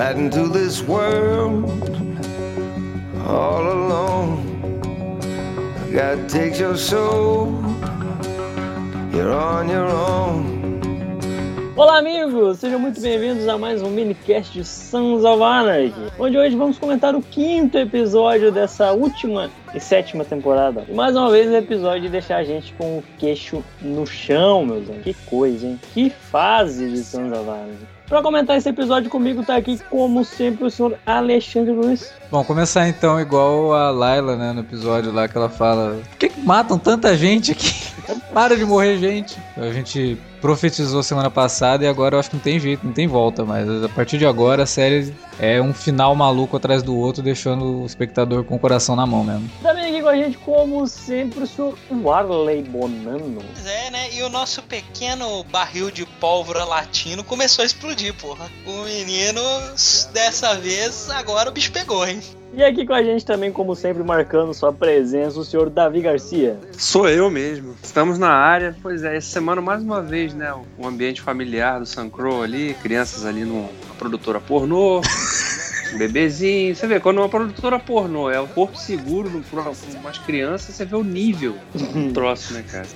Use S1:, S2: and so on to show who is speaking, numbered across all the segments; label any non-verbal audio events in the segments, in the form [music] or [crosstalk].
S1: this world all alone. God takes your soul, you're on your own. Olá, amigos! Sejam muito bem-vindos a mais um minicast de Sons of Anarchy, onde hoje vamos comentar o quinto episódio dessa última e sétima temporada. E mais uma vez o episódio de deixar a gente com o queixo no chão, meus amigos. Que coisa, hein? Que fase de Sons of Anarchy. Para comentar esse episódio comigo tá aqui, como sempre, o senhor Alexandre Luiz.
S2: Bom, começar então igual a Layla, né, no episódio lá que ela fala: Por que, que matam tanta gente aqui? [laughs] Para de morrer gente. A gente profetizou semana passada e agora eu acho que não tem jeito, não tem volta mais. A partir de agora a série é um final maluco atrás do outro, deixando o espectador com o coração na mão mesmo.
S1: Também aqui com a gente, como sempre, o senhor Warley Bonano.
S3: Pois é, né? E o nosso pequeno barril de pólvora latino começou a explodir, porra. O menino, dessa vez, agora o bicho pegou, hein?
S1: E aqui com a gente também, como sempre, marcando sua presença, o senhor Davi Garcia.
S4: Sou eu mesmo. Estamos na área. Pois é, essa semana mais uma vez, né? O ambiente familiar do Sancro ali, crianças ali numa produtora pornô. [laughs] bebezinho. Você vê, quando uma produtora pornô é o corpo seguro para umas crianças, você vê o nível do troço, né, cara?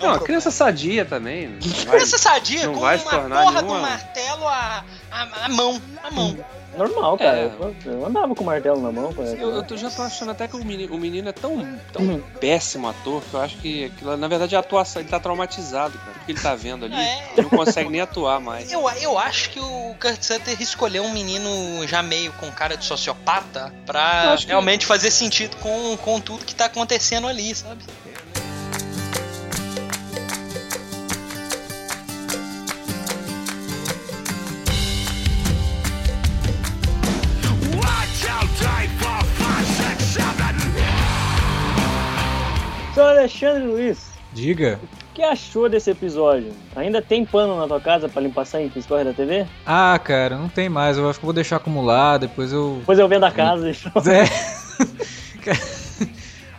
S4: Não, criança sadia também. Né?
S3: criança sadia, com uma porra nenhuma... do martelo à, à, à mão. À mão.
S1: Normal, cara. É. Eu, eu, andava com o martelo na mão. Cara.
S4: Eu, eu já tô achando até que o menino, o menino é tão, tão uhum. péssimo ator que eu acho que aquilo, na verdade a atuação, ele tá traumatizado, cara. O que ele tá vendo ali, é. ele não consegue nem atuar mais.
S3: Eu, eu acho que o Kurt Sutter escolheu um menino já meio com cara de sociopata pra realmente que... fazer sentido com, com tudo que tá acontecendo ali, sabe?
S1: Alexandre Luiz.
S2: Diga.
S1: O que achou desse episódio? Ainda tem pano na tua casa para limpar sangue que escorre da TV?
S2: Ah, cara, não tem mais. Eu acho que vou deixar acumular, depois eu.
S1: Depois eu vendo a casa. [laughs]
S2: É. [laughs]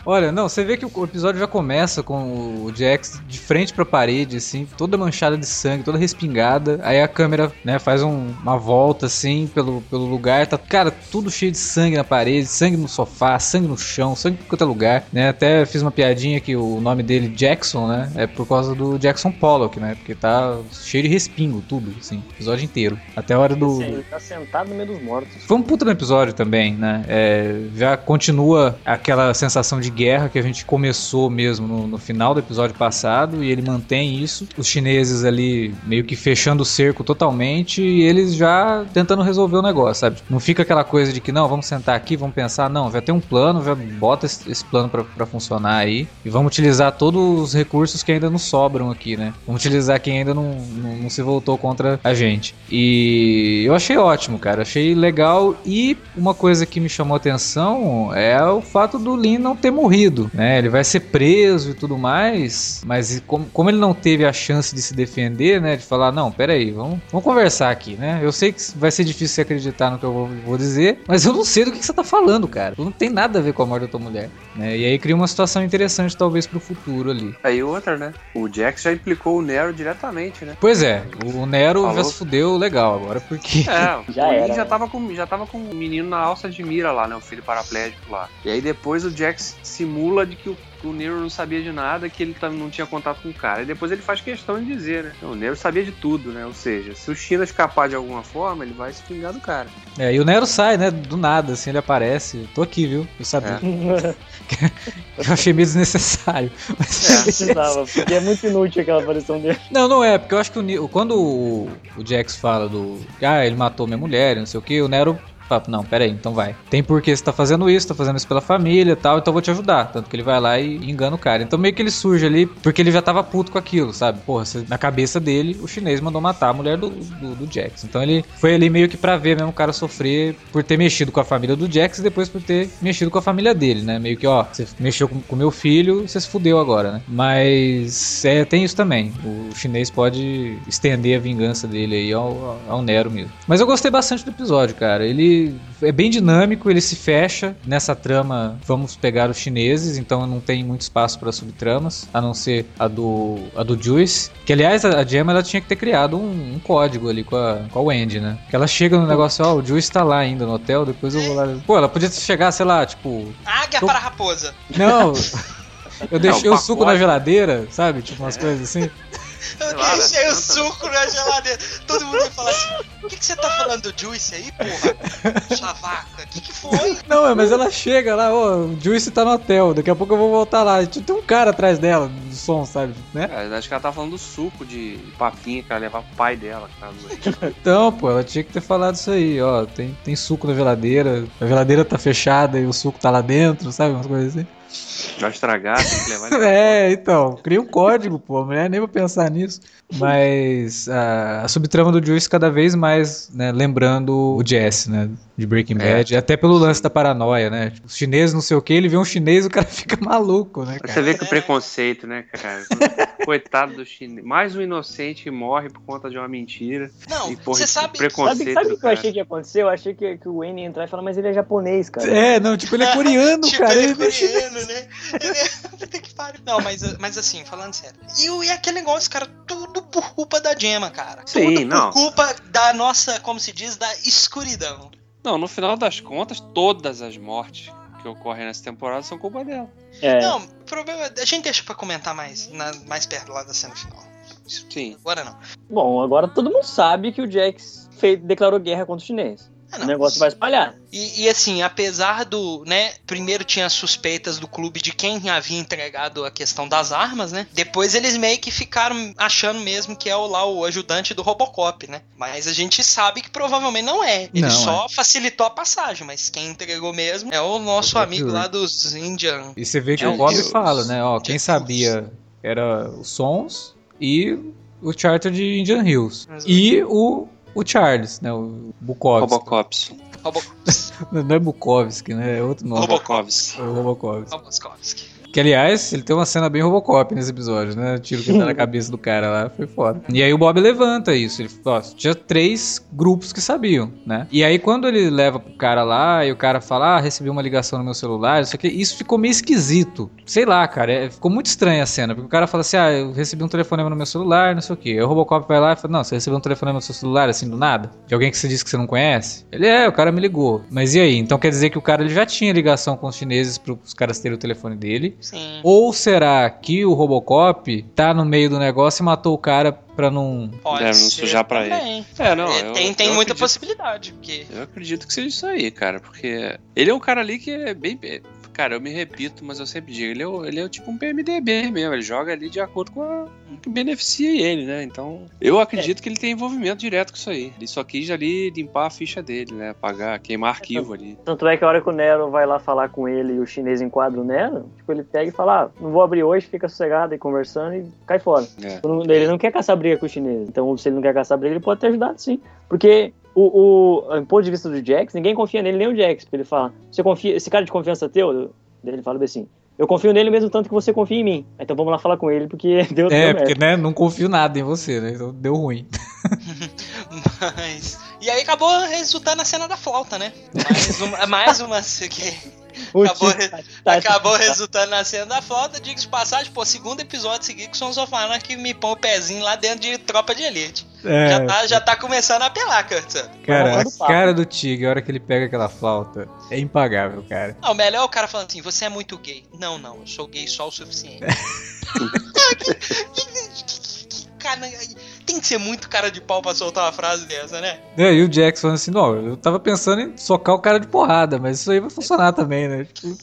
S2: Olha, não, você vê que o episódio já começa com o Jax de frente pra parede, assim, toda manchada de sangue, toda respingada. Aí a câmera, né, faz um, uma volta, assim, pelo, pelo lugar. Tá, cara, tudo cheio de sangue na parede, sangue no sofá, sangue no chão, sangue por qualquer lugar, né? Até fiz uma piadinha que o nome dele, Jackson, né, é por causa do Jackson Pollock, né? Porque tá cheio de respingo, tudo, assim, episódio inteiro. Até a hora do.
S1: Ele tá sentado no meio dos mortos.
S2: Foi um puta no episódio também, né? É, já continua aquela sensação de guerra que a gente começou mesmo no, no, final do episódio passado e ele mantém isso. Os chineses ali meio que fechando o cerco totalmente e eles já tentando resolver o negócio, sabe? Não fica aquela coisa de que não, vamos sentar aqui, vamos pensar, não, já tem um plano, já bota esse, esse plano para funcionar aí e vamos utilizar todos os recursos que ainda nos sobram aqui, né? Vamos utilizar quem ainda não, não, não se voltou contra a gente. E eu achei ótimo, cara, achei legal e uma coisa que me chamou atenção é o fato do Lin não ter morrido né? Ele vai ser preso e tudo mais, mas como, como ele não teve a chance de se defender, né? De falar, não, peraí, vamos, vamos conversar aqui, né? Eu sei que vai ser difícil você acreditar no que eu vou, vou dizer, mas eu não sei do que, que, você tá falando, cara. Não tem nada a ver com a morte da tua mulher, né? E aí cria uma situação interessante, talvez, pro futuro ali.
S4: Aí outra, né? O Jax já implicou o Nero diretamente, né?
S2: Pois é, o Nero Falou. já se fudeu legal agora, porque...
S4: É, [laughs] já o era, já né? tava, com, já tava com o menino na alça de mira lá, né? O filho paraplégico lá. E aí depois o Jax simula de que o, o Nero não sabia de nada, que ele não tinha contato com o cara. E depois ele faz questão de dizer, né? O Nero sabia de tudo, né? Ou seja, se o China escapar de alguma forma, ele vai se pingar do cara.
S2: É, e o Nero sai, né? Do nada, assim, ele aparece. Tô aqui, viu? Eu sabia. É. [laughs] [laughs] eu achei meio desnecessário.
S1: Mas é. [laughs] Precisava, porque é muito inútil aquela aparição dele.
S2: Não, não é, porque eu acho que o, quando o, o Jax fala do. Ah, ele matou minha mulher, não sei o que, o Nero Fala, não, peraí, então vai. Tem porquê você tá fazendo isso, tá fazendo isso pela família e tal, então eu vou te ajudar. Tanto que ele vai lá e engana o cara. Então meio que ele surge ali, porque ele já tava puto com aquilo, sabe? Porra, na cabeça dele, o chinês mandou matar a mulher do, do, do Jax. Então ele foi ali meio que pra ver mesmo o cara sofrer por ter mexido com a família do Jax e depois por ter mexido com a família dele, né? Meio que, ó, você mexeu com, com meu filho, você se fudeu agora, né? Mas é, tem isso também. O chinês pode estender a vingança dele aí ao, ao Nero mesmo. Mas eu gostei bastante do episódio, cara. Ele ele é bem dinâmico, ele se fecha nessa trama. Vamos pegar os chineses, então não tem muito espaço para subtramas, a não ser a do a do Juice. Que aliás a, a Gemma ela tinha que ter criado um, um, código ali com a, com a Wendy, né? Que ela chega no negócio, ó, oh, o Juice tá lá ainda no hotel, depois eu vou lá. Pô, ela podia chegar, sei lá, tipo.
S3: Águia eu... para a raposa.
S2: Não. [laughs] Eu deixei o suco na geladeira, sabe? Tipo umas é. coisas assim.
S3: Eu deixei o suco na geladeira. Todo mundo vai falar assim: o que, que você tá falando do Juice aí, porra? Sua vaca, o que, que foi?
S2: Não, mas ela chega lá, ó, o Juice tá no hotel, daqui a pouco eu vou voltar lá. Tem um cara atrás dela, do som, sabe? Né?
S4: É, acho que ela tá falando do suco de papinha que ela levar pro pai dela que
S2: Então, pô, ela tinha que ter falado isso aí, ó. Tem, tem suco na geladeira, a geladeira tá fechada e o suco tá lá dentro, sabe? Umas coisas assim.
S4: Vai estragar, tem que levar [laughs]
S2: É, então, cria um código, pô, mulher nem vai pensar nisso. Mas a, a subtrama do Juice cada vez mais, né, lembrando o Jesse, né, de Breaking é. Bad, até pelo lance da paranoia, né? Os chineses não sei o que, ele vê um chinês o cara [laughs] fica maluco, né, cara?
S4: Você vê que o preconceito, né, cara? [laughs] Coitado do chinês. Mais um inocente que morre por conta de uma mentira.
S3: Não, você sabe...
S5: Preconceito sabe, o que eu achei que ia acontecer? Eu achei que, que o Wayne ia entrar e falar, mas ele é japonês, cara.
S2: É, não, tipo, ele é coreano, [laughs] tipo, cara.
S3: Ele é coreano, né? [laughs] Não, mas, mas assim, falando sério. E, e aquele negócio, cara, tudo por culpa da Gemma, cara.
S4: Sim,
S3: tudo
S4: não.
S3: por culpa da nossa, como se diz, da escuridão.
S4: Não, no final das contas, todas as mortes que ocorrem nessa temporada são culpa dela.
S3: É. Não, problema. A gente deixa pra comentar mais, na, mais perto lá da cena final.
S4: Sim.
S3: Agora não.
S5: Bom, agora todo mundo sabe que o Jax fez, declarou guerra contra os chineses. Ah, o negócio vai espalhar.
S3: E, e, assim, apesar do, né, primeiro tinha suspeitas do clube de quem havia entregado a questão das armas, né? Depois eles meio que ficaram achando mesmo que é o lá o ajudante do Robocop, né? Mas a gente sabe que provavelmente não é. Ele não, só é. facilitou a passagem, mas quem entregou mesmo é o nosso amigo lá dos Indian.
S2: E você vê que o Bob fala, né? Ó, quem sabia era os Sons e o charter de Indian Hills. E o o Charles, né? O Bukowski.
S4: Robocops.
S3: Robocops. [laughs]
S2: não é Bukowski, né? É outro nome.
S3: Robokovski.
S2: É o Robokovski. Que, aliás, ele tem uma cena bem Robocop nesse episódio, né? O tiro que tá na cabeça do cara lá, foi foda. E aí o Bob levanta isso. Ele ó, tinha três grupos que sabiam, né? E aí quando ele leva pro cara lá e o cara fala, ah, recebi uma ligação no meu celular, isso aqui, isso ficou meio esquisito. Sei lá, cara, é, ficou muito estranha a cena, porque o cara fala assim, ah, eu recebi um telefonema no meu celular, não sei o quê. Aí o Robocop vai lá e fala, não, você recebeu um telefonema no seu celular, assim, do nada? De alguém que você disse que você não conhece? Ele, é, o cara me ligou. Mas e aí? Então quer dizer que o cara ele já tinha ligação com os chineses para os caras terem o telefone dele.
S3: Sim.
S2: Ou será que o Robocop tá no meio do negócio e matou o cara pra não.
S3: Pode
S4: é, não sujar pra também. ele.
S3: É, não. É, eu, tem tem eu muita acredito, possibilidade. Porque...
S4: Eu acredito que seja isso aí, cara. Porque ele é um cara ali que é bem. Cara, eu me repito, mas eu sempre digo, ele é, ele é tipo um PMDB mesmo, ele joga ali de acordo com o que beneficia ele, né? Então, eu acredito é. que ele tem envolvimento direto com isso aí. Ele só quis ali limpar a ficha dele, né? Apagar, queimar arquivo ali.
S5: Tanto é que a hora que o Nero vai lá falar com ele e o chinês enquadra o Nero, tipo, ele pega e fala, ah, não vou abrir hoje, fica sossegado e conversando e cai fora. É. Ele não quer caçar briga com o chinês. Então, se ele não quer caçar briga, ele pode ter ajudado sim. Porque o, o, ponto de vista do Jax, ninguém confia nele, nem o Jax. Porque ele fala, você confia, esse cara de confiança teu, ele fala assim: eu confio nele mesmo tanto que você confia em mim. Então vamos lá falar com ele, porque [laughs] deu
S2: É, deu porque né, não confio nada em você, né? Então deu ruim. [laughs] [laughs]
S3: Mas. E aí acabou resultando na cena da flauta, né? Mais uma, mais uma que acabou, tá, tá, acabou tá, resultando na cena da flauta. Diga de passagem, pô, segundo episódio seguido que Sons of que me põe o pezinho lá dentro de tropa de elite. É, já, tá, já tá começando a apelar, Kurt.
S2: Cara, a cara do Tig, a hora que ele pega aquela flauta, é impagável, cara.
S3: Não, o melhor é o cara falando assim: você é muito gay. Não, não, eu sou gay só o suficiente. [laughs] cara, tem que ser muito cara de pau pra soltar uma frase dessa, né?
S2: É, e o Jackson falando assim, não, eu tava pensando em socar o cara de porrada, mas isso aí vai funcionar também, né? Tipo...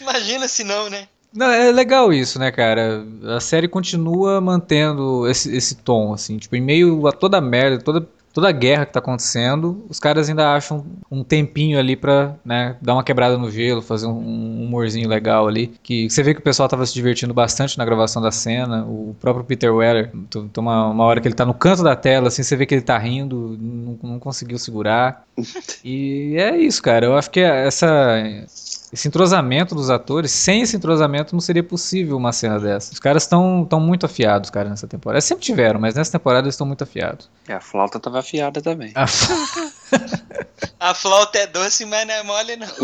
S3: Imagina se não, né?
S2: Não, é legal isso, né, cara? A série continua mantendo esse, esse tom, assim, tipo, em meio a toda a merda, toda toda a guerra que tá acontecendo, os caras ainda acham um tempinho ali pra, né, dar uma quebrada no gelo, fazer um, humorzinho legal ali. Que você vê que o pessoal tava se divertindo bastante na gravação da cena. O próprio Peter Weller, tem uma, uma hora que ele tá no canto da tela, assim, você vê que ele tá rindo, não, não conseguiu segurar. [laughs] e é isso, cara. Eu acho que essa esse entrosamento dos atores, sem esse entrosamento não seria possível uma cena dessa. Os caras estão tão muito afiados, cara, nessa temporada. Eles sempre tiveram, mas nessa temporada eles estão muito afiados.
S4: É, a flauta tava afiada também.
S2: A, [laughs]
S3: A flauta é doce, mas não é mole, não. [laughs]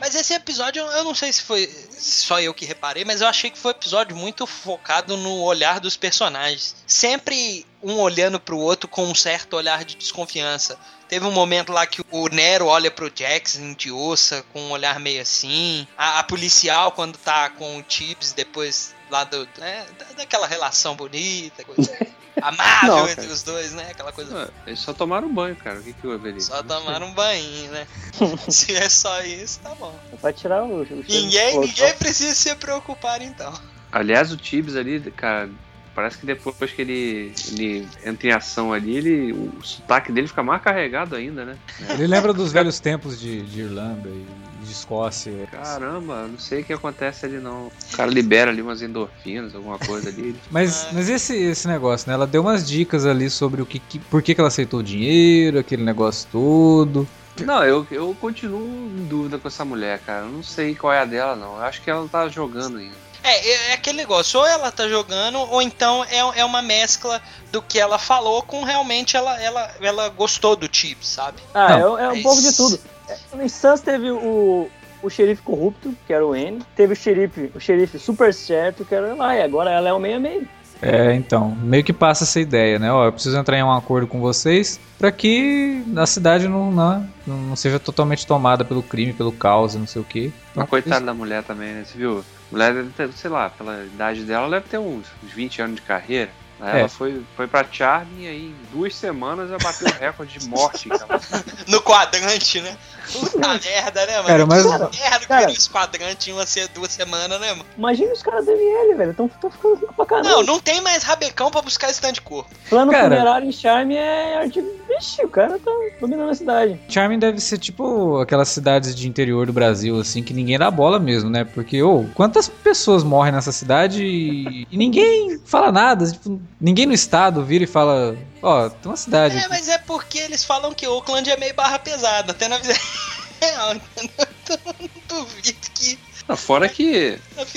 S3: Mas esse episódio, eu não sei se foi só eu que reparei, mas eu achei que foi um episódio muito focado no olhar dos personagens. Sempre um olhando pro outro com um certo olhar de desconfiança. Teve um momento lá que o Nero olha pro Jackson de ossa com um olhar meio assim. A, a policial, quando tá com o Tibbs, depois lá do. Né, daquela relação bonita, coisa [laughs] amável
S5: Não,
S3: entre os dois, né? Aquela coisa.
S4: Ah, Eles só tomaram banho, cara. O que que houve ali?
S3: Só tomaram um banho, né? [laughs] Se é só isso, tá bom.
S5: Vai tirar o. o
S3: Ninguém, ninguém precisa se preocupar então.
S4: Aliás, o Tibbs ali, cara, parece que depois que ele, ele entra em ação ali, ele, o sotaque dele fica mais carregado ainda, né?
S2: Ele lembra dos velhos tempos de, de Irlanda e de Escócia.
S4: Caramba, não sei o que acontece ali não. O cara libera ali umas endorfinas, alguma coisa ali.
S2: Mas, mas esse, esse negócio, né? Ela deu umas dicas ali sobre o que, que por que, que ela aceitou o dinheiro, aquele negócio todo.
S4: Não, eu, eu continuo em dúvida com essa mulher, cara. Eu não sei qual é a dela, não. Eu acho que ela tá jogando ainda.
S3: É, é, é aquele negócio, ou ela tá jogando, ou então é, é uma mescla do que ela falou com realmente ela, ela, ela gostou do Tibbs, sabe?
S5: Ah,
S2: Não,
S5: é, é um
S3: mas-
S5: pouco de tudo. É, Em Sans teve o, o xerife corrupto, que era o N. Teve o xerife, o xerife super certo, que era o Eli. Agora ela é o meia-meia.
S2: É, então, meio que passa essa ideia, né? Ó, eu preciso entrar em um acordo com vocês pra que a cidade não, não, não seja totalmente tomada pelo crime, pelo caos não sei o quê.
S4: Uma coitada da mulher também, né? Você viu? A mulher deve ter, sei lá, pela idade dela, ela deve ter uns 20 anos de carreira.
S2: É.
S4: Ela foi, foi pra Charme e aí em duas semanas ela bateu o recorde de morte. Cara. [laughs]
S3: No quadrante, né? Puta merda, né, mano?
S2: Cara, mas-
S3: Que merda que
S5: cara-
S3: virou esse quadrante em uma se- duas semanas, né, mano?
S5: Imagina os caras da ML, velho. Tão, tão ficando rico pra caramba.
S3: Não, não tem mais rabecão pra buscar stand de corpo.
S5: Plano
S2: Cara-
S5: funerário em Charme é arte. Vixe, o cara tá dominando a cidade.
S2: Charming deve ser tipo aquelas cidades de interior do Brasil, assim, que ninguém dá bola mesmo, né? Porque, ô, quantas pessoas morrem nessa cidade e, e ninguém fala nada? Tipo, ninguém no estado vira e fala, ó, tem uma cidade.
S3: É,
S2: aqui.
S3: mas é porque eles falam que Oakland é meio barra pesada, até na visão [laughs] real, entendeu? [laughs] Então eu não duvido que
S4: Não, fora que.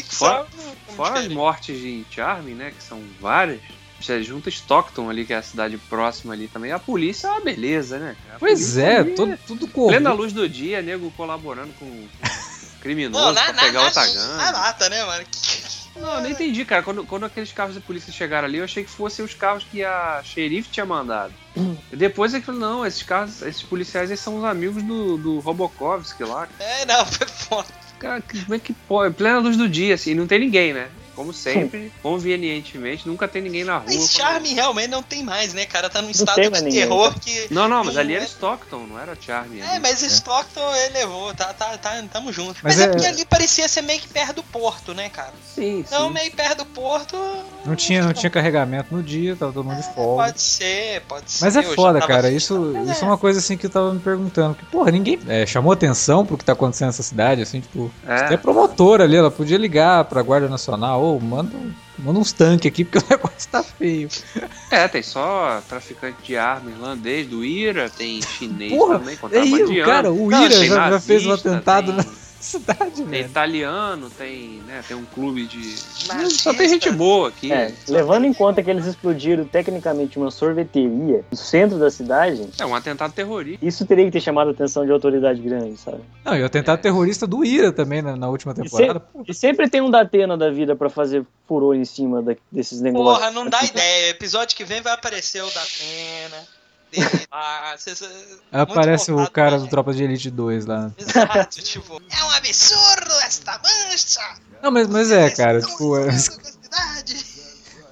S4: Fora-
S3: não-
S4: fora as mortes em Charme, né, que são várias, você junta Stockton ali, que é a cidade próxima ali também, a polícia é uma beleza, né? A
S2: Pois é,
S4: ali
S2: todo, tudo
S4: Plena
S2: corrupto.
S4: luz do dia, nego colaborando com com [laughs] criminoso
S3: Não, na,
S4: pra
S3: na,
S4: pegar
S3: na,
S4: outra
S3: na
S4: gangue.
S3: lata, né, mano? Que-
S4: Não, eu não entendi, cara. Quando, quando aqueles carros da polícia chegaram ali, eu achei que fossem os carros que a xerife tinha mandado. E depois é que não, esses carros, esses policiais eles são os amigos do, do Robokovski lá.
S3: É, não, foi foda.
S4: Cara, como é que pode? Plena luz do dia, assim, não tem ninguém, né? Como sempre, [laughs] convenientemente, nunca tem ninguém na rua.
S3: Mas Charme realmente não tem mais, né, cara? Tá num estado de
S5: ninguém,
S3: terror que.
S4: Não, não, mas ali
S3: é-
S4: era Stockton, não era Charme.
S3: É,
S4: ali.
S3: mas Stockton ele levou, tá, tá, tá, tamo junto.
S2: Mas
S3: Mas, é...
S2: é-
S3: porque ali parecia ser meio que perto do porto, né, cara?
S4: Sim,
S3: Então,
S4: sim.
S3: meio perto do porto.
S2: Não tinha, não tinha carregamento no dia, tava todo mundo de folga.
S3: Pode ser, pode ser.
S2: Mas é foda, cara.
S3: assim,
S2: Isso,
S3: mas
S2: isso é uma coisa assim que eu tava me perguntando. Que, porra, ninguém é, chamou atenção pro que tá acontecendo nessa cidade, assim, tipo.
S4: É.
S2: É promotora ali, ela podia ligar pra Guarda Nacional, ou manda, manda uns tanques aqui, porque o [laughs] negócio tá feio.
S4: É, tem só traficante de arma irlandês do IRA, tem chinês
S2: Porra,
S4: também,
S2: É
S4: contrabandeando.
S2: isso, cara, o Ira já, já fez um atentado
S4: tem-
S2: na cidade,
S4: Tem
S2: velho.
S4: italiano, tem, né, tem um clube de. Só tem gente boa aqui.
S5: É, levando em conta que eles explodiram tecnicamente uma sorveteria no centro da cidade,
S4: É um atentado terrorista.
S5: isso teria que ter chamado a atenção de autoridade grande, sabe?
S2: Não, e o atentado terrorista do Ira também na, na última temporada. Pô,
S5: E sempre tem um Datena da vida pra fazer furor em cima da- desses negócios.
S3: Porra, não dá ideia. Episódio que vem vai aparecer o da Pena. Dele lá, cês- muito
S2: Aparece o cara do. Tropa de Elite 2 lá.
S3: Exato, tipo, é um absurdo esta mancha!
S2: Não, mas, mas é, cara, tipo, é,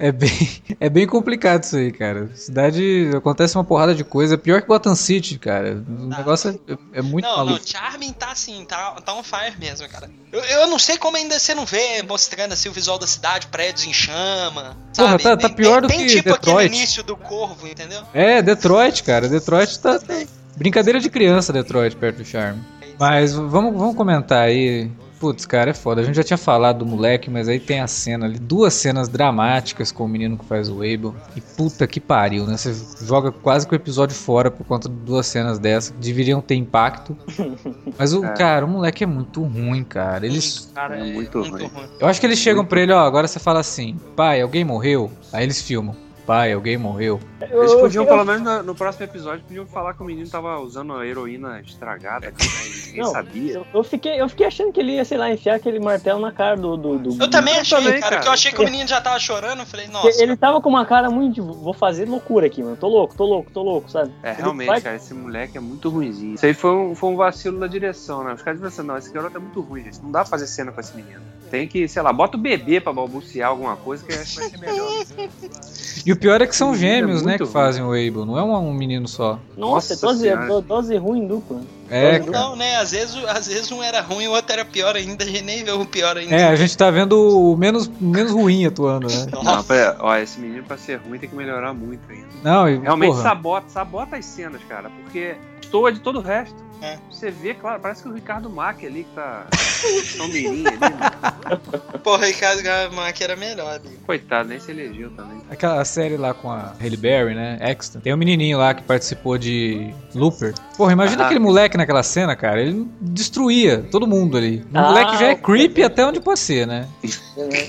S2: é bem, [laughs] é bem complicado isso aí, cara. Cidade acontece uma porrada de coisa, pior que Gotham City, cara. O negócio é, é muito
S3: não, não,
S2: maluco.
S3: Charming tá assim, tá, tá on fire mesmo, cara. Eu, eu não sei como ainda você não vê mostrando assim o visual da cidade, prédios em chama.
S2: Porra,
S3: sabe?
S2: tá- tá pior
S3: tem,
S2: do
S3: tem
S2: que
S3: tipo
S2: Detroit.
S3: aquele início do corvo, entendeu?
S2: É, Detroit, cara. Detroit tá. tá- Brincadeira de criança, Detroit, perto do Charme. Mas vamos, vamos comentar aí Putz, cara, é foda. A gente já tinha falado do moleque, mas aí tem a cena ali, duas cenas dramáticas com o menino que faz o Abel. E puta que pariu, né? Você joga quase que o episódio fora por conta de duas cenas dessas. Deveriam ter impacto. [laughs] Mas o
S4: É.
S2: cara, o moleque é muito ruim, cara. Eles.
S3: Cara,
S4: É muito ruim.
S2: Eu acho que eles chegam pra ele, ó, agora você fala assim, pai, alguém morreu? Aí eles filmam. Pai, alguém morreu.
S4: Eles podiam,
S5: eu-
S4: pelo menos no, no próximo episódio, podiam falar que o menino tava usando a heroína estragada, né? e [laughs] ninguém
S5: Não,
S4: sabia.
S5: Eu, eu fiquei, eu fiquei achando que ele ia, sei lá, enfiar aquele martelo na cara do. do, do
S3: Eu também
S4: Eu
S3: achei,
S4: também,
S3: cara,
S4: cara.
S3: que eu achei que o menino já tava chorando, eu falei, nossa.
S5: Ele tava com uma cara muito de. Vou fazer loucura aqui, mano. Tô louco, tô louco, tô louco, sabe?
S4: É,
S5: Ele
S4: realmente, cara, esse moleque é muito ruimzinho. Isso aí foi um, foi um vacilo da direção, né? Os caras disseram assim, não, esse garoto é muito ruim, gente. Não dá pra fazer cena com esse menino. Tem que, sei lá, bota o bebê pra balbuciar alguma coisa que eu acho que vai ser melhor. [laughs]
S2: E o pior é que são
S4: é
S2: gêmeos, né,
S4: muito
S2: que
S4: ruim.
S2: fazem o Abel. Não é um, um menino só.
S5: Nossa,
S4: Nossa
S5: 12,
S4: Senhora.
S5: 12, 12 ruim dupla.
S2: É.
S3: Não, né? Às vezes, às vezes um era ruim e o outro era pior ainda. A gente nem vê o pior ainda.
S2: É, a gente tá vendo o menos, menos ruim atuando, né? [laughs]
S4: Não, pera, ó, esse menino pra ser ruim tem que melhorar muito ainda.
S2: Não, e,
S4: Realmente
S2: porra,
S4: sabota, sabota as cenas, cara, porque toa de todo o resto.
S3: É.
S4: Você vê, claro, parece que o Ricardo Mack ali que tá. [laughs] Tão mirim ali, né?
S3: Porra, Ricardo Gamac era melhor ali.
S4: Coitado, nem se elegeu também.
S2: aquela série lá com a Halle Berry, né? Extra. Tem um menininho lá que participou de Looper. Porra, imagina
S4: Ah.
S2: aquele moleque naquela cena, cara. Ele destruía todo mundo ali. O
S5: Ah,
S2: moleque já é
S5: o-
S2: creepy até onde pode ser, né?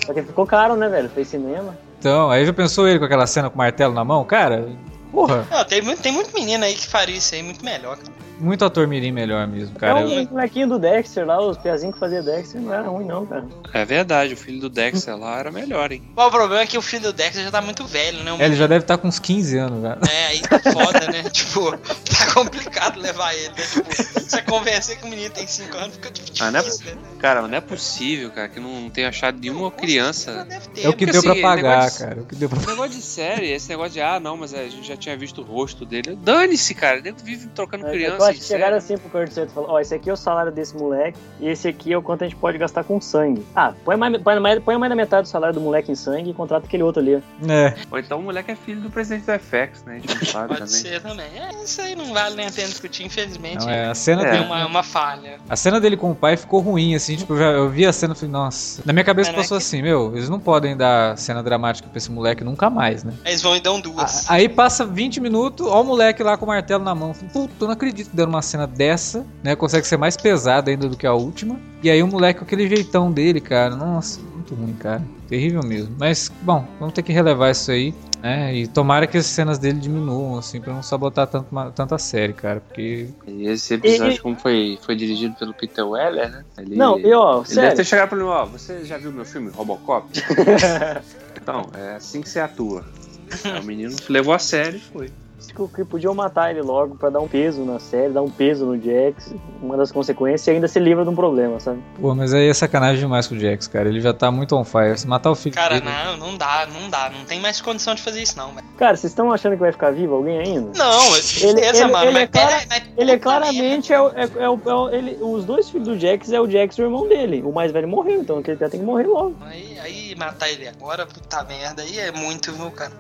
S5: Só que ficou caro, né, velho? Fez cinema.
S2: Então, aí já pensou ele com aquela cena com o martelo na mão? Cara, porra,
S3: Não, tem muito, tem muito menino aí que faria isso aí muito melhor, cara.
S2: Muito ator mirim melhor mesmo, cara.
S5: é um molequinho do Dexter lá, os piazinhos que fazia Dexter não era ruim, não, cara.
S4: É verdade, o filho do Dexter lá era melhor, hein?
S3: Mas o problema é que o filho do Dexter já tá muito velho, né? O
S2: É, ele já deve estar com uns 15 anos já.
S3: É, aí tá foda, né? [laughs] tipo, tá complicado levar ele, né? Tipo, você convencer que o menino tem 5 anos fica difícil,
S4: Ah, não é
S3: né?
S4: Cara, não é possível, cara, que não tenha achado nenhuma criança.
S3: Deve ter,
S2: É o que
S4: porque
S2: deu pra
S4: assim,
S2: pagar,
S4: negócio-
S2: cara. É o que deu pra
S4: Esse negócio de série, esse negócio de, ah, não, mas a gente já tinha visto o rosto dele. Dane-se, cara, ele vive trocando
S5: Eu, eu
S4: criança.
S5: Acho que chegaram assim pro Kurt Sutter e falaram, ó, esse aqui é o salário desse moleque e esse aqui é o quanto a gente pode gastar com sangue. Ah, põe mais, põe mais, põe mais da metade do salário do moleque em sangue e contrata aquele outro ali.
S2: É,
S4: Ou então o moleque é filho do presidente do FX, né? A gente não [laughs] sabe
S3: Pode
S4: também.
S3: ser também. É, isso aí não vale nem a pena discutir, infelizmente.
S2: não, é, a cena
S4: É.
S3: É
S2: dele,
S3: uma, uma falha.
S2: a cena dele com o pai ficou ruim, assim, tipo, eu, já, eu vi a cena e falei, nossa. Na minha cabeça
S3: Caraca.
S2: passou assim, meu, eles não podem dar cena dramática pra esse moleque nunca mais, né?
S3: Eles vão e dão duas.
S2: A- Aí passa 20 minutos, ó o moleque lá com o martelo na mão. Puta, eu não acredito que dando uma cena dessa, né? Consegue ser mais pesada ainda do que a última. E aí o moleque com aquele jeitão dele, cara. Nossa, muito ruim, cara. Terrível mesmo. Mas, bom, vamos ter que relevar isso aí, né? E tomara que as cenas dele diminuam, assim, pra não sabotar tanto, uma- tanta série, cara. Porque.
S4: E esse episódio,
S5: E- e-
S4: como foi, foi dirigido pelo Peter Weller, né? Ele,
S5: Não, e ó,
S4: Ele deve ter
S5: sério.
S4: chegado pra mim, ó, você já viu meu filme Robocop? [laughs] então, é assim que você atua. Aí o menino levou a sério e foi.
S5: Que, podiam matar ele logo pra dar um peso na série, dar um peso no Jax, uma das consequências, e ainda se livra de um problema, sabe?
S2: Pô, mas aí é sacanagem demais com o Jax, cara. Ele já tá muito on fire. Se matar o filho
S3: Cara,
S2: dele.
S3: não, não dá, não dá. Não tem mais condição de fazer isso, não, velho.
S5: Cara, vocês estão achando que vai ficar vivo alguém ainda?
S3: Não,
S5: Ele-
S3: beleza,
S5: ele-
S3: mano.
S5: ele
S3: mas
S5: é clara-
S3: mas
S5: Ele é claramente é, o- é, é o- é o- ele, os dois filhos do Jax é o Jax e o irmão dele. O mais velho morreu, então ele já tem que morrer logo.
S3: Aí, aí matar ele agora, puta merda, aí é muito, viu, cara?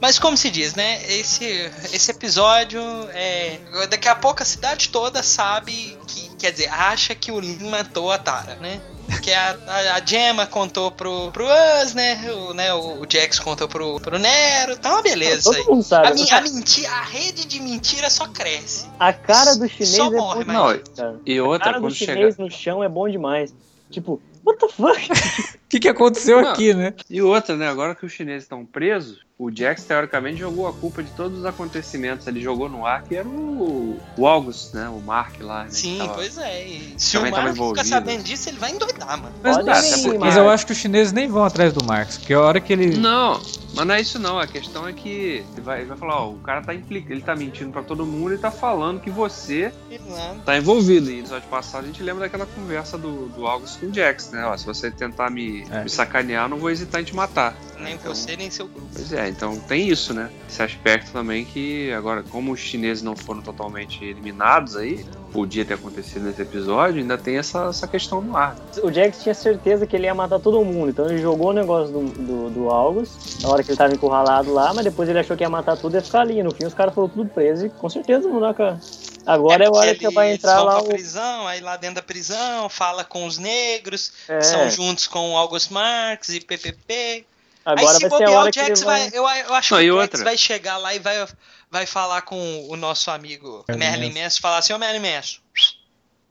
S3: Mas como se diz, né? Esse, esse episódio é. Daqui a pouco a cidade toda sabe que. Quer dizer, acha que o Lin matou a Tara, né? Porque a, a, a Gemma contou pro, pro Us, né? O, né? o Jax contou pro, pro Nero. Tá uma beleza aí.
S5: Todo mundo sabe.
S3: A,
S5: né?
S3: mi- a, menti- a rede de mentira só cresce.
S5: A cara do chinês
S3: Só
S5: é
S3: morre, mas-
S5: cara.
S4: E
S5: A
S4: outra,
S5: cara do
S4: quando chega.
S5: chinês no chão é bom demais. Tipo, what the fuck? [laughs]
S2: O que, que aconteceu
S4: Não.
S2: aqui, né?
S4: E outra, né? Agora que os chineses estão presos, o Jax teoricamente jogou a culpa de todos os acontecimentos. Ele jogou no ar, que era o, o August, né? O Mark lá, né?
S3: Sim,
S4: tava-
S3: pois é. E se o
S4: também
S3: Mark ficar sabendo disso, ele vai endoidar, mano.
S2: Mas,
S5: Olha
S2: mas-
S5: aí,
S2: mas
S5: Mark.
S2: eu acho que os chineses nem vão atrás do Marx, porque a hora que ele.
S4: Não, mas não é isso não. A questão é que ele vai, ele vai falar, ó, o cara tá implicando, ele tá mentindo pra todo mundo e tá falando que você tá envolvido. E no episódio passado a gente lembra daquela conversa do, do August com o Jax, né? Ó, se você tentar me,
S2: É.
S4: me sacanear, eu não vou hesitar em te matar.
S3: Nem
S4: Então-
S3: você, nem seu grupo.
S4: Pois é, então tem isso, né? Esse aspecto também que agora, como os chineses não foram totalmente eliminados aí, podia ter acontecido nesse episódio, ainda tem essa, essa questão no ar.
S5: O Jax tinha certeza que ele ia matar todo mundo, então ele jogou o negócio do, do, do August, na hora que ele tava encurralado lá, mas depois ele achou que ia matar tudo e ia ficar ali. No fim, os caras foram tudo presos e com certeza não dá Agora é, a hora que
S3: ele-
S5: vai entrar lá o.
S3: prisão, aí lá dentro da prisão, fala com os negros,
S5: É.
S3: que são juntos com o August Marx e PPP.
S5: Agora
S3: aí se
S5: vai ser a
S3: bobear,
S5: hora
S3: o
S5: que
S3: Jax
S5: vai.
S3: vai... Eu, eu acho
S4: Não,
S3: que o Jax
S4: outra?
S3: vai chegar lá e vai, vai falar com o nosso amigo
S2: Merlin Manson.
S3: Manson e falar assim, ô Merlin Manson,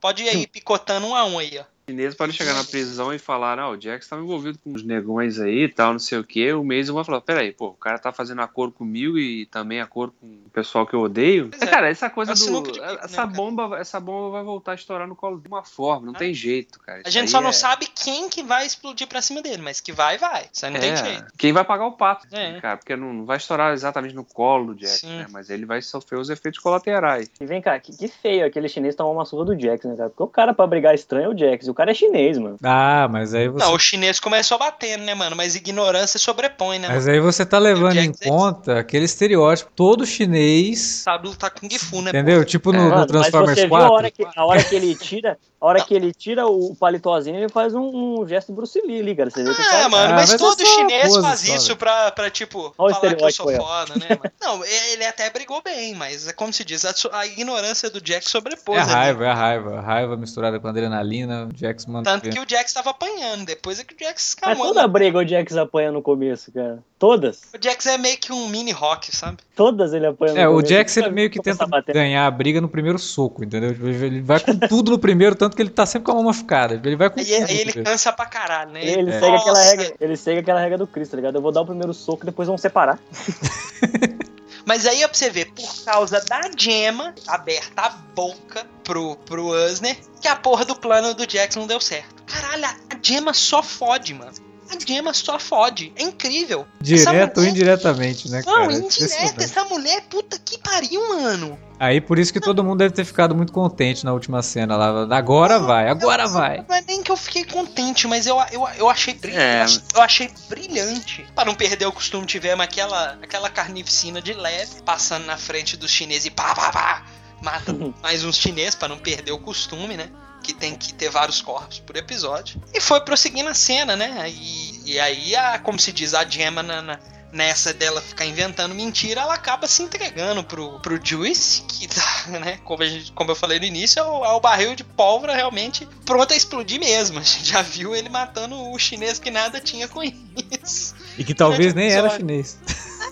S3: pode ir aí picotando um a um aí, ó.
S4: Os chineses podem chegar na prisão e falar, não, o Jax estava envolvido com os negões aí e tal, não sei o que. O Mason vai falar, peraí, pô, o cara tá fazendo acordo comigo e também acordo com o pessoal que eu odeio.
S3: Pois é.
S4: Cara, essa coisa
S3: É
S4: do.
S3: de né,
S4: essa,
S3: cara?
S4: bomba, essa bomba vai voltar a estourar no colo de uma forma, não
S3: Ah.
S4: tem jeito, cara.
S3: A
S4: Isso
S3: gente
S4: aí
S3: só não
S4: é-
S3: sabe quem que vai explodir pra cima dele, mas que vai, vai. Isso aí não tem
S4: É,
S3: jeito.
S4: Quem vai pagar o pato,
S3: É.
S4: cara, porque não, não vai estourar exatamente no colo do Jax,
S3: Sim.
S4: né? Mas ele vai sofrer os efeitos colaterais.
S5: E vem cá, que, que feio aquele chinês tomar uma surra do Jax, né, cara? Porque o cara pra brigar estranho é o Jax. O cara é chinês, mano.
S2: Ah, mas aí você.
S3: Não, o chinês começou batendo, né, mano? Mas ignorância sobrepõe, né?
S2: Mas
S3: mano?
S2: aí você tá levando em
S3: é-
S2: conta aquele estereótipo. Todo chinês.
S3: Sabe lutar com Gifu, né?
S2: Entendeu? Tipo no,
S4: É.
S2: no
S5: Mano, mas
S2: Transformers
S5: você viu
S2: 4.
S5: a hora que, a hora que ele tira, a hora que ele tira o paletózinho, ele faz um, um gesto Bruce Lee ali, cara. Você vê que o
S3: Ah,
S5: cara-
S3: mano,
S2: Ah,
S3: mas
S2: mas
S3: todo
S2: é só
S3: chinês
S2: pose
S3: faz isso pra, pra, tipo,
S5: Olha o
S3: falar que eu sou foda, né, mano? [laughs] Não, ele até brigou bem, mas é como se diz, a, a ignorância do Jack sobrepôs
S2: É a
S3: ali.
S2: raiva, é a raiva. A raiva misturada com adrenalina. O Jax manda.
S3: Tanto que o Jax tava apanhando, depois é que o Jax
S5: Mas
S3: calmou.
S5: toda briga o Jax apanha no começo, cara. Todas.
S3: O Jax é meio que um mini rock, sabe?
S5: Todas ele apanha no
S2: É, o
S5: começo.
S2: Jax ele meio que tenta
S5: a
S2: ganhar a briga no primeiro soco, entendeu? Ele vai com tudo no primeiro, tanto que ele tá sempre com a mão machucada. Ele vai com
S3: Aí, aí ele cansa pra caralho, né?
S5: Ele,
S2: É.
S5: segue aquela regra, ele segue aquela regra do Cristo, tá ligado? Eu vou dar o primeiro soco e depois vão separar. [laughs]
S3: Mas aí, ó, pra você ver, por causa da Gemma, aberta a boca pro, pro Usner, que a porra do plano do Jax não deu certo. Caralho, a a Gemma só fode, mano. A Gemma só fode. É incrível.
S2: Direto ou
S3: mulher-
S2: indiretamente, né, cara?
S3: Não,
S2: É
S3: indireta. Essa mulher, puta que pariu, mano.
S2: Aí por isso que todo mundo deve ter ficado muito contente na última cena lá. Agora vai, agora vai.
S3: Não é nem que eu fiquei contente, mas eu, eu, eu achei brilhante.
S4: É.
S3: Eu, achei, eu achei brilhante. Pra não perder o costume, tivemos aquela, aquela carnificina de leve, passando na frente dos chineses e pá, pá, pá. Mata [laughs] mais uns chineses pra não perder o costume, né? Que tem que ter vários corpos por episódio. E foi prosseguindo a cena, né? E, e aí, a, como se diz, a Gemma na- na, nessa dela ficar inventando mentira, ela acaba se entregando pro, pro Juice, que tá, [laughs] né, como, gente- como eu falei no início, é o, é o barril de pólvora realmente pronto a explodir mesmo. A gente já viu ele matando o chinês que nada tinha com isso.
S2: E que talvez nem era chinês.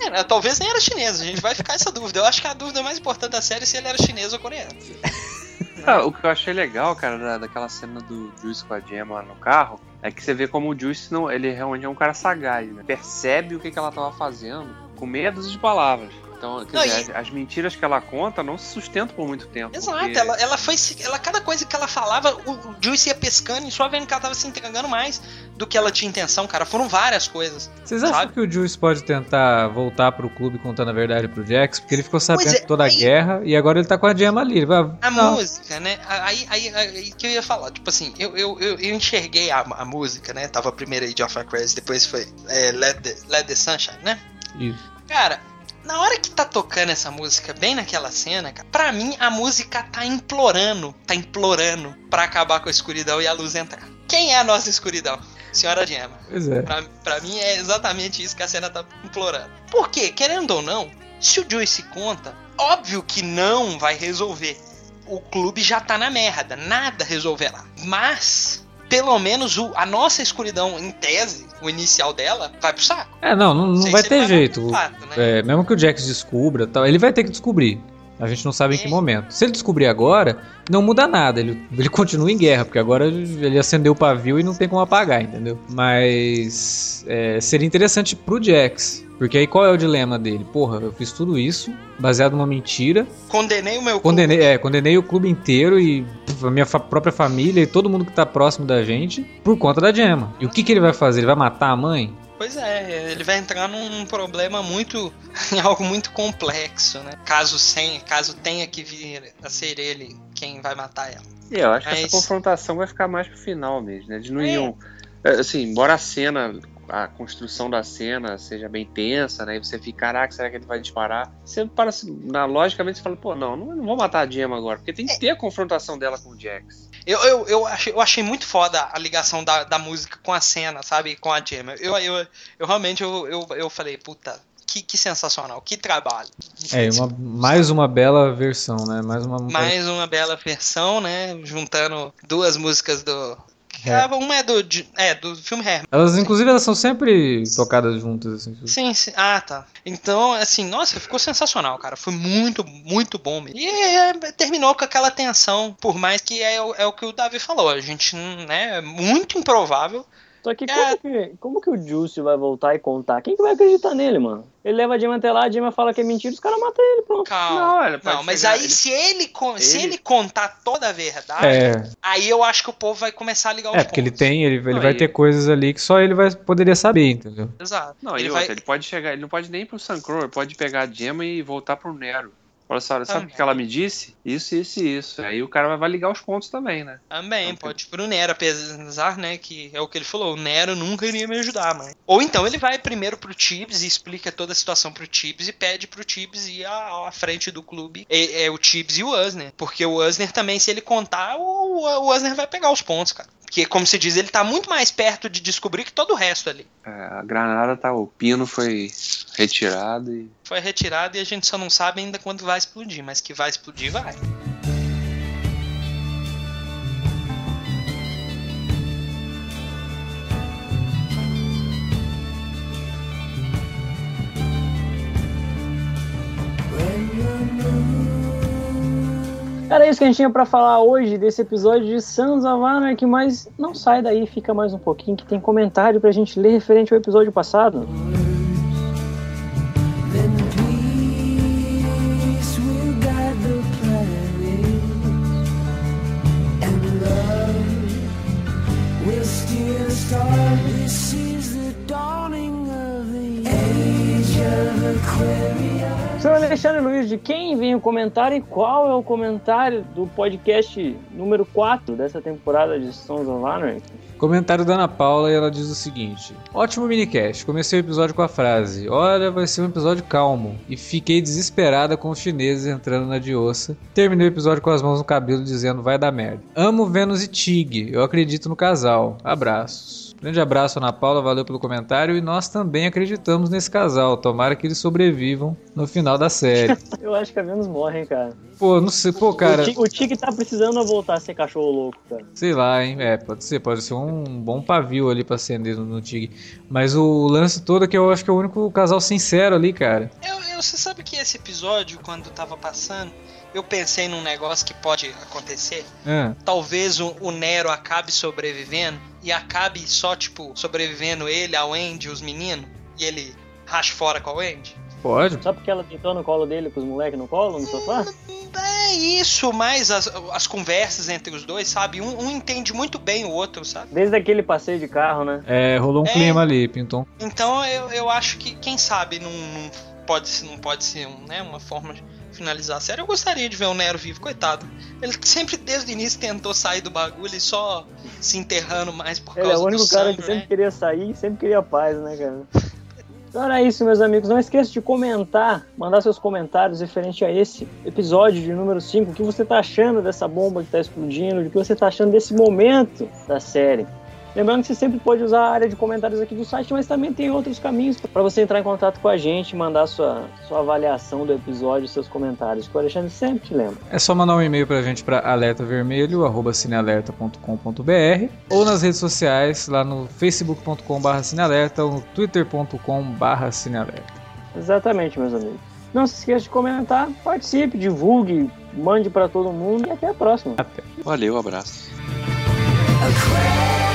S3: É, né, talvez nem era chinês, a gente vai ficar essa dúvida. Eu acho que a dúvida mais importante da série é se ele era chinês ou coreano.
S4: Ah, o que eu achei legal, cara, da, daquela cena do Juice com a Gemma no carro, é que você vê como o Juice não, ele realmente é um cara sagaz, né? Percebe o que, que ela tava fazendo com meia dúzia de palavras. Então, quer
S3: Não,
S4: dizer,
S3: e-
S4: as, as mentiras que ela conta não se sustentam por muito tempo.
S3: Exato,
S4: porque-
S3: ela, ela foi. se- Ela, cada coisa que ela falava, o, o Juice ia pescando e só vendo que ela tava se entregando mais do que ela tinha intenção, cara. Foram várias coisas.
S2: Vocês acham
S3: Sabe?
S2: que o Juice pode tentar voltar pro clube contando a verdade pro Jax? Porque ele ficou sabendo
S3: é,
S2: toda a
S3: aí-
S2: guerra e agora ele tá com a Gemma ali. Vai,
S3: A
S2: não,
S3: música, né? Aí, aí, aí que eu ia falar, tipo assim, eu, eu, eu, eu enxerguei a, a música, né? Tava primeiro aí Geoff Crazy, depois foi é, Let, the, Let the Sunshine, né?
S2: Isso.
S3: Cara, na hora que tá tocando essa música, bem naquela cena, cara, pra mim a música tá implorando, tá implorando pra acabar com a escuridão e a luz entrar. Quem é a nossa escuridão? Senhora Gemma.
S2: Pois é.
S3: Pra, pra mim é exatamente isso que a cena tá implorando. Por quê? Querendo ou não, se o Joyce conta, óbvio que não vai resolver. O clube já tá na merda, nada resolverá. Mas, pelo menos o- a nossa escuridão, em tese, o inicial dela, vai pro saco.
S2: É, não, não, não vai ter
S3: vai
S2: jeito.
S3: fato, né?
S2: É, mesmo que o Jax descubra, tal, ele vai ter que descobrir. A gente não sabe em que
S3: É.
S2: momento. Se ele descobrir agora, não muda nada. Ele, ele continua em guerra, porque agora ele acendeu o pavio e não tem como apagar, entendeu? Mas é, seria interessante pro Jax. Porque aí qual é o dilema dele? Porra, eu fiz tudo isso baseado numa mentira.
S3: Condenei o meu
S2: Condenei, é, condenei o clube inteiro e a minha fa- própria família e todo mundo que tá próximo da gente por conta da Gemma. E o que, que ele vai fazer? Ele vai matar a mãe?
S3: Pois é, ele vai entrar num problema muito. [laughs] em algo muito complexo, né? Caso, sem, caso tenha que vir a ser ele quem vai matar ela.
S4: E eu acho que
S3: Mas-
S4: essa confrontação vai ficar mais pro final mesmo, né? Eles não
S3: É.
S4: iam. é, Assim, embora a cena, a construção da cena seja bem tensa, né? E você fica, caraca, será que ele vai disparar? Você para, na, logicamente, você fala, pô, não, não, não vou matar a Gemma agora, porque tem que ter a confrontação dela com o Jax.
S3: Eu, eu, eu, achei, eu achei muito foda a ligação da, da música com a cena, sabe? Com a Gemma. Eu, eu, eu realmente eu, eu, eu falei, puta, que, que sensacional, que trabalho.
S2: É, uma, mais uma bela versão, né? Mais uma,
S3: mais uma bela versão, né? Juntando duas músicas do, é. Uma é do, é, do filme Hair.
S2: Elas, inclusive, elas são sempre tocadas juntas. Assim.
S3: Sim, sim. Ah, tá. Então, assim, nossa, ficou sensacional, cara. Foi muito, muito bom mesmo. E é, terminou com aquela tensão, por mais que é, é o que o Davi falou. A gente, né, é muito improvável
S5: só que, é. como que como que o Juice vai voltar e contar? Quem que vai acreditar nele, mano? Ele leva a Gemma até lá, a Gemma fala que é mentira, os caras matam ele, pronto.
S3: Calma. Não, ele não mas aí ele... se ele, ele, se ele contar toda a verdade, é. aí eu acho que o povo vai começar a ligar os
S2: É, porque pontos. ele tem, ele, ele não, vai ter coisas ali que só ele vai poderia saber, entendeu?
S3: Exato.
S4: Não, ele, vai... ele pode chegar, ele não pode nem ir pro Sancro, ele pode pegar a Gemma e voltar pro Nero. Olha só, sabe o que ela me disse? Isso, isso e isso. Aí o cara vai ligar os pontos também, né?
S3: Também, então, pode pro Nero, apesar, né, que é o que ele falou, o Nero nunca iria me ajudar, mas... Ou então ele vai primeiro pro Tibbs e explica toda a situação pro Tibbs e pede pro Tibbs ir à, à frente do clube. É, é o Tibbs e o Usner. Porque o Usner também, se ele contar, o, o Usner vai pegar os pontos, cara. Porque, como se diz, ele tá muito mais perto de descobrir que todo o resto ali.
S4: É, a granada tá. O pino foi retirado e.
S3: Foi retirado e a gente só não sabe ainda quando vai explodir, mas que vai explodir, vai.
S5: Era isso que a gente tinha para falar hoje desse episódio de Sons of Anarchy, mas não sai daí, fica mais um pouquinho que tem comentário pra gente ler referente ao episódio passado. Alexandre Luiz, de quem vem o comentário e qual é o comentário do podcast número 4 dessa temporada de Sons of Anarchy?
S2: Comentário da Ana Paula e ela diz o seguinte: Ótimo minicast. Comecei o episódio com a frase: Olha, vai ser um episódio calmo. E fiquei desesperada com os chineses entrando na dioça. Terminei o episódio com as mãos no cabelo dizendo: Vai dar merda. Amo Vênus e Tig. Eu acredito no casal. Abraços. Grande abraço, Ana Paula, valeu pelo comentário. E nós também acreditamos nesse casal. Tomara que eles sobrevivam no final da série. [laughs]
S5: Eu acho que a menos morrem, cara.
S2: Pô, não sei, pô, cara.
S5: O Tig tá precisando voltar a ser cachorro louco, cara.
S2: Sei lá, hein? É, pode ser, pode ser um bom pavio ali pra acender no, no Tig. Mas o lance todo é que eu acho que é o único casal sincero ali, cara.
S3: Eu, eu, você sabe que esse episódio, quando tava passando, eu pensei num negócio que pode acontecer. É. Talvez o, o, Nero acabe sobrevivendo e acabe só, tipo, sobrevivendo ele, a Wendy, os meninos, e ele racha fora com a Wendy.
S2: Pode.
S5: Só porque ela deitou no colo dele com os moleques no colo, no sofá?
S3: É isso, mas as, as conversas entre os dois, sabe? Um, um, entende muito bem o outro, sabe?
S5: Desde aquele passeio de carro, né?
S2: É, rolou um é, clima ali, Pinton.
S3: Então eu, eu acho que, quem sabe, não, não pode, não pode ser um, né, uma forma de finalizar a série. Eu gostaria de ver o Nero vivo, coitado. Ele sempre, desde o início, tentou sair do bagulho e só se enterrando mais por causa do
S5: Ele é o único cara
S3: sangue,
S5: que sempre né? queria sair e sempre queria paz, né, cara? Então era isso, meus amigos. Não esqueça de comentar, mandar seus comentários referente a esse episódio de número 5. O que você está achando dessa bomba que está explodindo? O que você está achando desse momento da série? Lembrando que você sempre pode usar a área de comentários aqui do site, mas também tem outros caminhos para você entrar em contato com a gente, mandar sua, sua avaliação do episódio, seus comentários, que o Alexandre sempre te lembra.
S2: É só mandar um e-mail para a gente para alertavermelho@cinealerta.com.br ou nas redes sociais, lá no facebook.com.br cinealerta ou no twitter.com.br cinealerta.
S5: Exatamente, meus amigos. Não se esqueça de comentar, participe, divulgue, mande para todo mundo e até a próxima.
S2: Até.
S4: Valeu, abraço.
S1: A